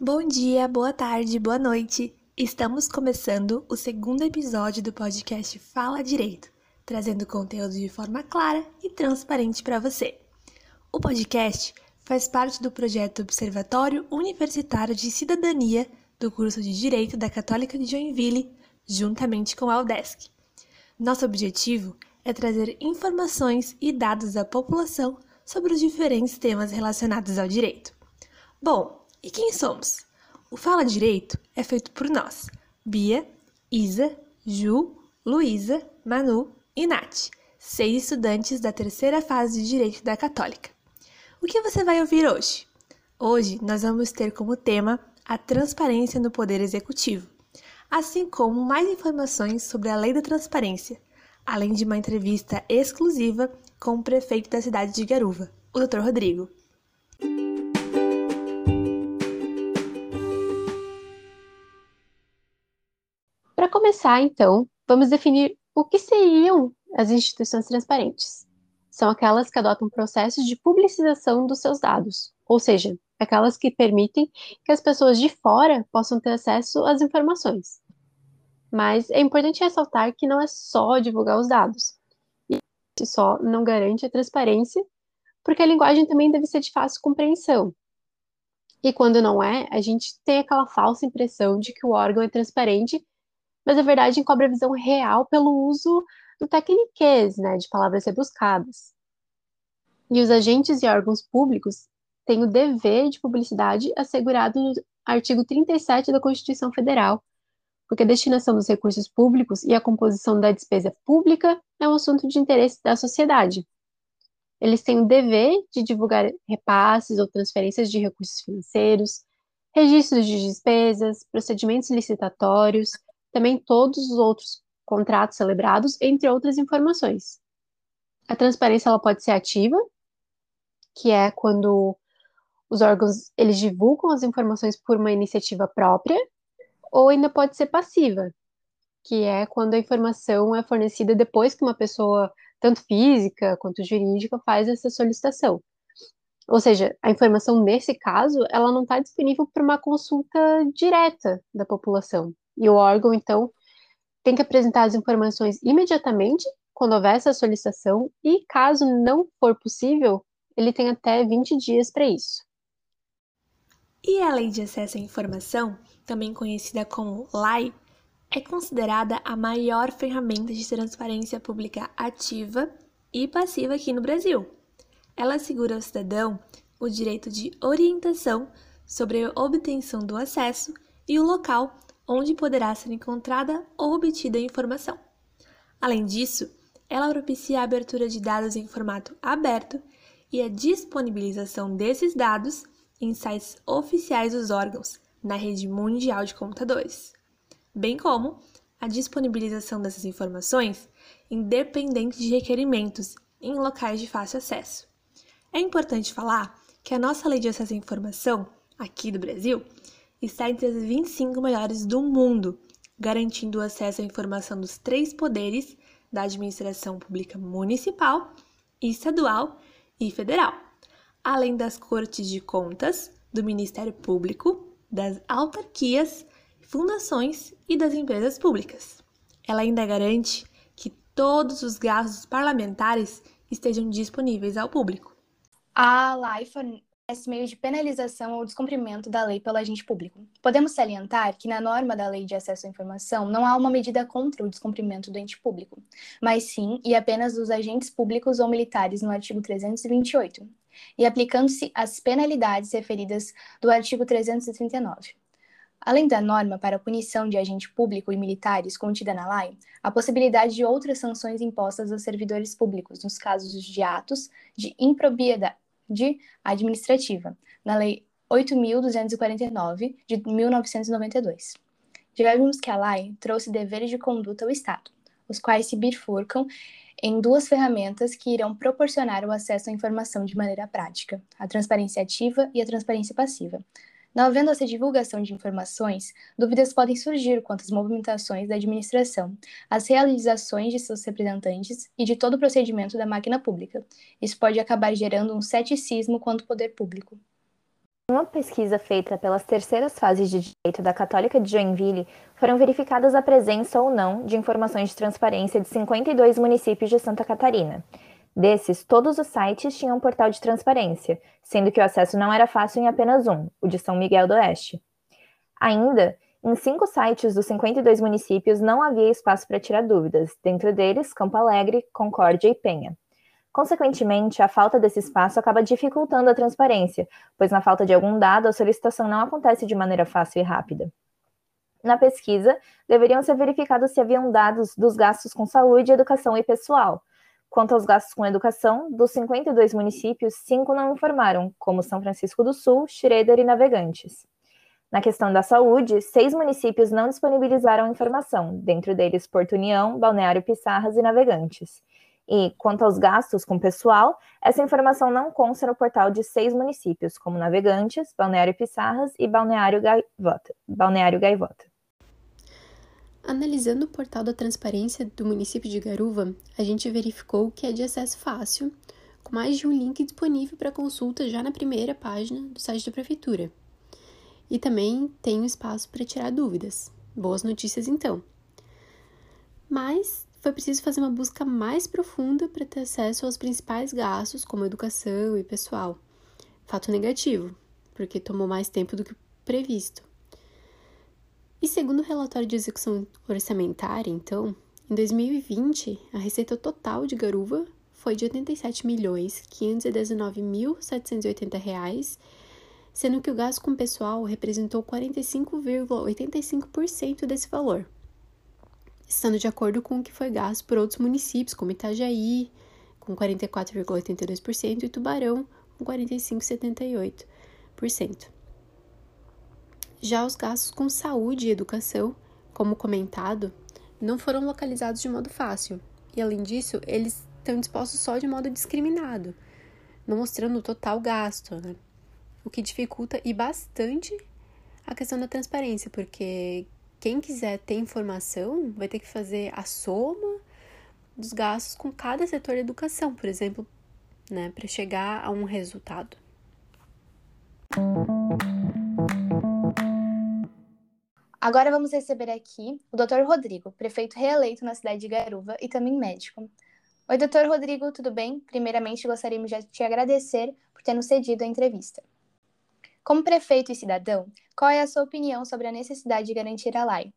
Bom dia, boa tarde, boa noite. Estamos começando o segundo episódio do podcast Fala Direito, trazendo conteúdo de forma clara e transparente para você. O podcast faz parte do projeto Observatório Universitário de Cidadania do curso de Direito da Católica de Joinville, juntamente com a UDESC. Nosso objetivo é trazer informações e dados à população sobre os diferentes temas relacionados ao direito. Bom, e quem somos? O Fala Direito é feito por nós, Bia, Isa, Ju, Luísa, Manu e Nath, seis estudantes da terceira fase de Direito da Católica. O que você vai ouvir hoje? Hoje nós vamos ter como tema a transparência no Poder Executivo, assim como mais informações sobre a Lei da Transparência, além de uma entrevista exclusiva com o prefeito da cidade de Garuva, o Dr. Rodrigo. Começar, então, vamos definir o que seriam as instituições transparentes. São aquelas que adotam processos de publicização dos seus dados, ou seja, aquelas que permitem que as pessoas de fora possam ter acesso às informações. Mas é importante ressaltar que não é só divulgar os dados. Isso só não garante a transparência, porque a linguagem também deve ser de fácil compreensão. E quando não é, a gente tem aquela falsa impressão de que o órgão é transparente, mas a verdade encobre a visão real pelo uso do tecniquez, né, de palavras rebuscadas. E os agentes e órgãos públicos tem o dever de publicidade assegurado no artigo 37 da Constituição Federal, porque a destinação dos recursos públicos e a composição da despesa pública é um assunto de interesse da sociedade. Eles têm o dever de divulgar repasses ou transferências de recursos financeiros, registros de despesas, procedimentos licitatórios, também todos os outros contratos celebrados, entre outras informações. A transparência ela pode ser ativa, que é quando os órgãos eles divulgam as informações por uma iniciativa própria, ou ainda pode ser passiva, que é quando a informação é fornecida depois que uma pessoa, tanto física quanto jurídica, faz essa solicitação. Ou seja, a informação nesse caso, ela não está disponível para uma consulta direta da população. E o órgão, então, tem que apresentar as informações imediatamente quando houver essa solicitação e, caso não for possível, ele tem até 20 dias para isso. E a Lei de Acesso à Informação, também conhecida como LAI, é considerada a maior ferramenta de transparência pública ativa e passiva aqui no Brasil. Ela assegura ao cidadão o direito de orientação sobre a obtenção do acesso e o local onde poderá ser encontrada ou obtida a informação. Além disso, ela propicia a abertura de dados em formato aberto e a disponibilização desses dados em sites oficiais dos órgãos na rede mundial de computadores, bem como a disponibilização dessas informações independente de requerimentos em locais de fácil acesso. É importante falar que a nossa Lei de Acesso à Informação, aqui do Brasil, está entre as 25 melhores do mundo, garantindo o acesso à informação dos três poderes da administração pública municipal, estadual e federal além das cortes de contas, do Ministério Público, das autarquias, fundações e das empresas públicas. Ela ainda garante que todos os gastos parlamentares estejam disponíveis ao público. A LIFA esse meio de penalização ou descumprimento da lei pelo agente público. Podemos salientar que na norma da Lei de Acesso à Informação não há uma medida contra o descumprimento do ente público, mas sim e apenas dos agentes públicos ou militares no artigo 328, e aplicando-se as penalidades referidas do artigo 339. Além da norma para punição de agente público e militares contida na lei, a possibilidade de outras sanções impostas aos servidores públicos nos casos de atos de impropriedade administrativa, na Lei 8.249 de 1992. Já vimos que a lei trouxe deveres de conduta ao Estado, os quais se bifurcam em duas ferramentas que irão proporcionar o acesso à informação de maneira prática: a transparência ativa e a transparência passiva. Não havendo essa divulgação de informações, dúvidas podem surgir quanto às movimentações da administração, às realizações de seus representantes e de todo o procedimento da máquina pública. Isso pode acabar gerando um ceticismo quanto ao poder público. Uma pesquisa feita pelas terceiras fases de direito da Católica de Joinville, foram verificadas a presença ou não de informações de transparência de 52 municípios de Santa Catarina. Desses, todos os sites tinham um portal de transparência, sendo que o acesso não era fácil em apenas um, o de São Miguel do Oeste. Ainda, em cinco sites dos 52 municípios não havia espaço para tirar dúvidas, dentro deles Campo Alegre, Concórdia e Penha. Consequentemente, a falta desse espaço acaba dificultando a transparência, pois na falta de algum dado, a solicitação não acontece de maneira fácil e rápida. Na pesquisa, deveriam ser verificados se haviam dados dos gastos com saúde, educação e pessoal. Quanto aos gastos com educação, dos 52 municípios, cinco não informaram, como São Francisco do Sul, Schroeder e Navegantes. Na questão da saúde, seis municípios não disponibilizaram informação, dentro deles Porto União, Balneário Pissarras e Navegantes. E, quanto aos gastos com pessoal, essa informação não consta no portal de seis municípios, como Navegantes, Balneário Pissarras e Balneário Gaivota. Balneário Gaivota. Analisando o portal da transparência do município de Garuva, a gente verificou que é de acesso fácil, com mais de um link disponível para consulta já na primeira página do site da prefeitura. E também tem um espaço para tirar dúvidas. Boas notícias então. Mas foi preciso fazer uma busca mais profunda para ter acesso aos principais gastos, como educação e pessoal. Fato negativo, porque tomou mais tempo do que previsto. E segundo o relatório de execução orçamentária, então, em 2020, a receita total de Garuva foi de 87.519.780 reais, sendo que o gasto com pessoal representou 45,85% desse valor estando de acordo com o que foi gasto por outros municípios, como Itajaí, com 44,82%, e Tubarão, com 45,78%. Já os gastos com saúde e educação, como comentado, não foram localizados de modo fácil, e além disso, eles estão dispostos só de modo discriminado, não mostrando o total gasto, né? O que dificulta e bastante a questão da transparência, porque quem quiser ter informação vai ter que fazer a soma dos gastos com cada setor da educação, por exemplo, né, para chegar a um resultado. Agora vamos receber aqui o Dr. Rodrigo, prefeito reeleito na cidade de Garuva e também médico. Oi, doutor Rodrigo, tudo bem? Primeiramente, gostaríamos de te agradecer por ter nos cedido a entrevista. Como prefeito e cidadão, qual é a sua opinião sobre a necessidade de garantir a lei?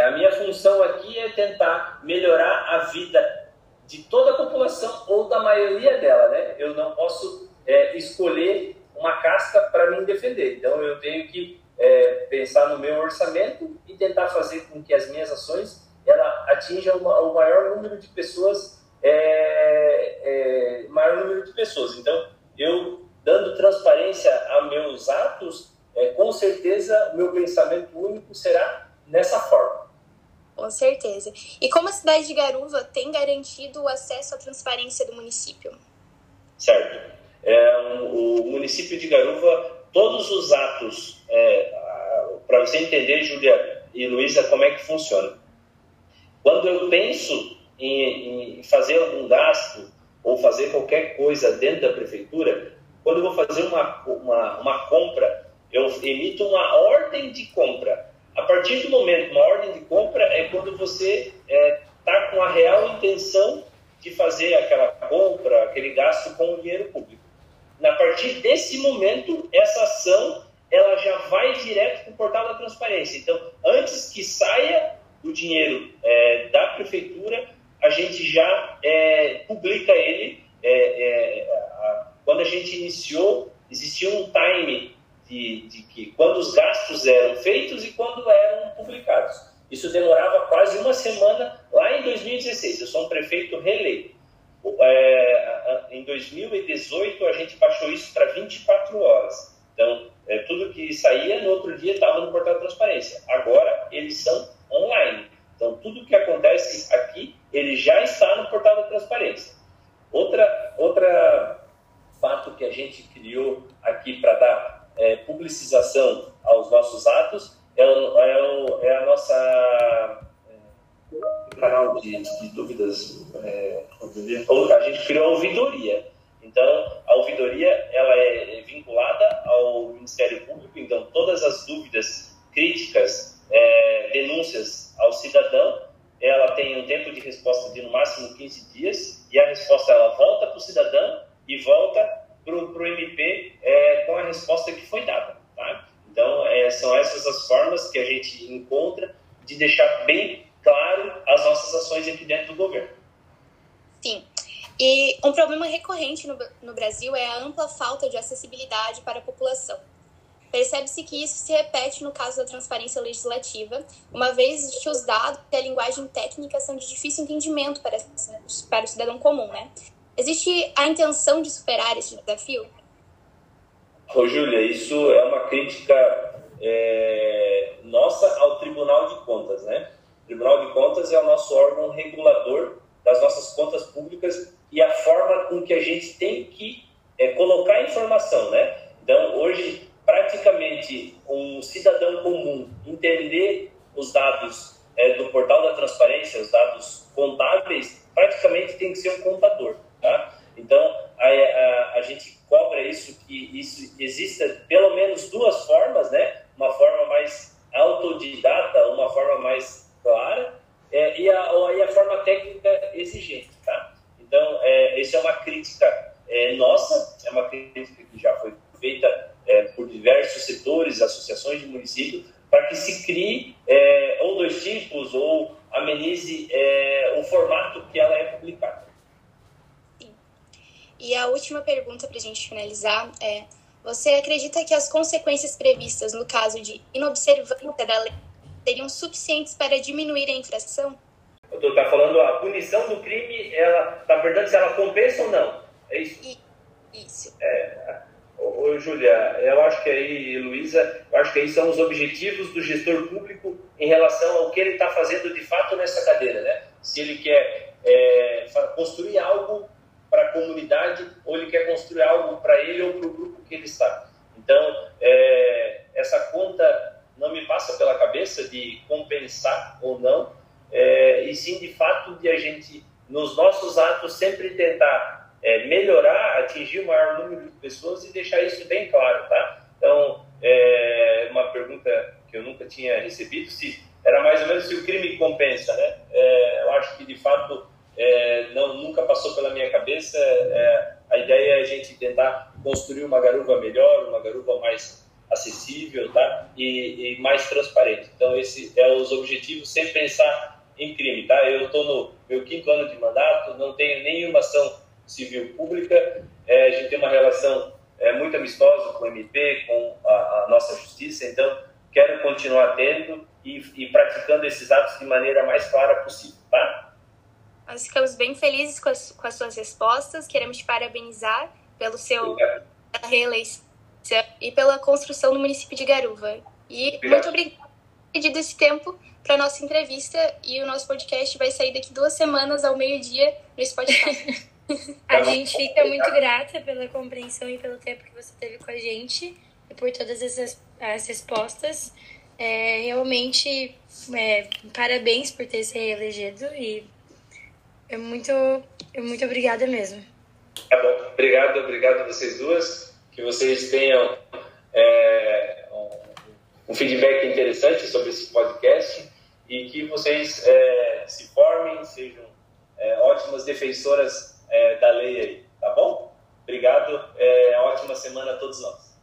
A minha função aqui é tentar melhorar a vida de toda a população ou da maioria dela, né? Eu não posso é, escolher uma casca para me defender. Então eu tenho que é, pensar no meu orçamento e tentar fazer com que as minhas ações ela atinja uma, o maior número de pessoas, é, é maior número de pessoas. Então eu dando transparência a meus atos, é, com certeza meu pensamento único será nessa forma. Com certeza. E como a cidade de Garuva tem garantido o acesso à transparência do município? Certo. É, o município de Garuva, todos os atos, é, para você entender, Júlia e Luísa, como é que funciona. Quando eu penso em, em fazer algum gasto ou fazer qualquer coisa dentro da prefeitura, quando eu vou fazer uma, uma, uma compra, eu emito uma ordem de compra. A partir do momento, uma ordem de compra é quando você está é, tá com a real intenção de fazer aquela compra, aquele gasto com o dinheiro público. A partir desse momento, essa ação ela já vai direto para o portal da transparência. Então, antes que saia o dinheiro é, da prefeitura, a gente já é, publica ele é, é quando a gente iniciou, existia um time de, de que quando os gastos eram feitos e quando eram publicados. Isso demorava quase uma semana lá em 2016. Eu sou um prefeito reeleito. É, em 2018, a gente baixou isso para 24 horas. Então, é, tudo que saía no outro dia estava no portal de transparência. Agora, eles são online. Então, tudo que acontece aqui, ele já está no portal da transparência. Outra, outra fato que a gente criou aqui para dar é, publicização aos nossos atos é, é, é a nossa canal de, de dúvidas. É, a gente criou a ouvidoria. Então, a ouvidoria ela é vinculada ao Ministério Público, então todas as dúvidas, críticas, é, denúncias ao cidadão, ela tem um tempo de resposta de no máximo 15 dias e a resposta ela volta para o cidadão e volta para o MP é, com a resposta que foi dada. Tá? Então, é, são essas as formas que a gente encontra de deixar bem claro as nossas ações aqui dentro do governo. Sim. E um problema recorrente no, no Brasil é a ampla falta de acessibilidade para a população. Percebe-se que isso se repete no caso da transparência legislativa, uma vez que os dados e a linguagem técnica são de difícil entendimento para, para o cidadão comum, né? Existe a intenção de superar esse desafio? Ô, Júlia, isso é uma crítica é, nossa ao Tribunal de Contas, né? O Tribunal de Contas é o nosso órgão regulador das nossas contas públicas e a forma com que a gente tem que é, colocar informação, né? Então, hoje, praticamente, um cidadão comum entender os dados é, do portal da transparência, os dados contábeis, praticamente tem que ser um contador, tá? Então, a, a, a gente cobra isso, que isso exista pelo menos duas formas, né? Uma forma mais autodidata, uma forma mais clara, é, e, a, e a forma técnica exigente, tá? Então, é, isso é uma crítica é, nossa, é uma crítica que já foi feita é, por diversos setores, associações de município, para que se crie é, ou dois tipos ou amenize é, o formato que ela é publicada. Sim. E a última pergunta para a gente finalizar é: você acredita que as consequências previstas no caso de inobservância da lei seriam suficientes para diminuir a infração? Tu tá falando a punição do crime, ela tá perguntando se ela compensa ou não. É isso? Isso. É, ô, Júlia, eu acho que aí, Luísa, eu acho que aí são os objetivos do gestor público em relação ao que ele está fazendo de fato nessa cadeira, né? Se ele quer é, construir algo para a comunidade ou ele quer construir algo para ele ou para o grupo que ele está. Então, é, essa conta não me passa pela cabeça de compensar ou não, é, e sim de fato de a gente, nos nossos atos, sempre tentar é, melhorar, atingir o maior número de pessoas e deixar isso bem claro, tá? Então, é uma pergunta que eu nunca tinha recebido, se era mais ou menos se o crime compensa, né? É, eu acho que de fato é, não, nunca passou pela minha cabeça. É, a ideia é a gente tentar construir uma garuva melhor, uma garuva mais acessível, tá? E, e mais transparente. Então, esse é os objetivos, sem pensar em crime, tá? Eu estou no meu quinto ano de mandato, não tenho nenhuma ação civil pública, é, a gente tem uma relação é, muito amistosa com o MP, com a, a nossa justiça, então quero continuar tendo e, e, praticando esses atos de maneira mais clara possível, tá? Nós ficamos bem felizes com as, com as suas respostas, queremos te parabenizar pelo seu reeleição e pela construção do município de Garuva. E Obrigado. muito obrigada pedido esse tempo para nossa entrevista e o nosso podcast vai sair daqui duas semanas ao meio-dia no Spotify. a gente fica muito grata pela compreensão e pelo tempo que você teve com a gente e por todas essas as respostas. É, realmente, é, parabéns por ter se reelegido e é muito, é muito obrigada mesmo. Tá bom, obrigado, obrigado a vocês duas. Que vocês tenham é, um, feedback interessante sobre esse podcast e que vocês é, se formem, sejam é, ótimas defensoras é, da lei aí, tá bom? Obrigado, é, ótima semana a todos nós.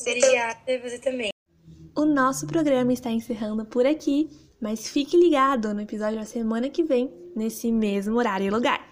Obrigada, você também. O nosso programa está encerrando por aqui, mas fique ligado no episódio da semana que vem, nesse mesmo horário e lugar.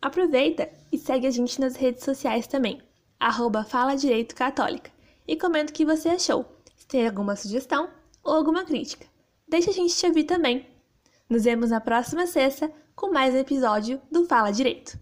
Aproveita e segue a gente nas redes sociais também, arroba Fala Direito Católica, e comenta o que você achou, tem alguma sugestão ou alguma crítica. Deixa a gente te ouvir também. Nos vemos na próxima sexta com mais um episódio do Fala Direito.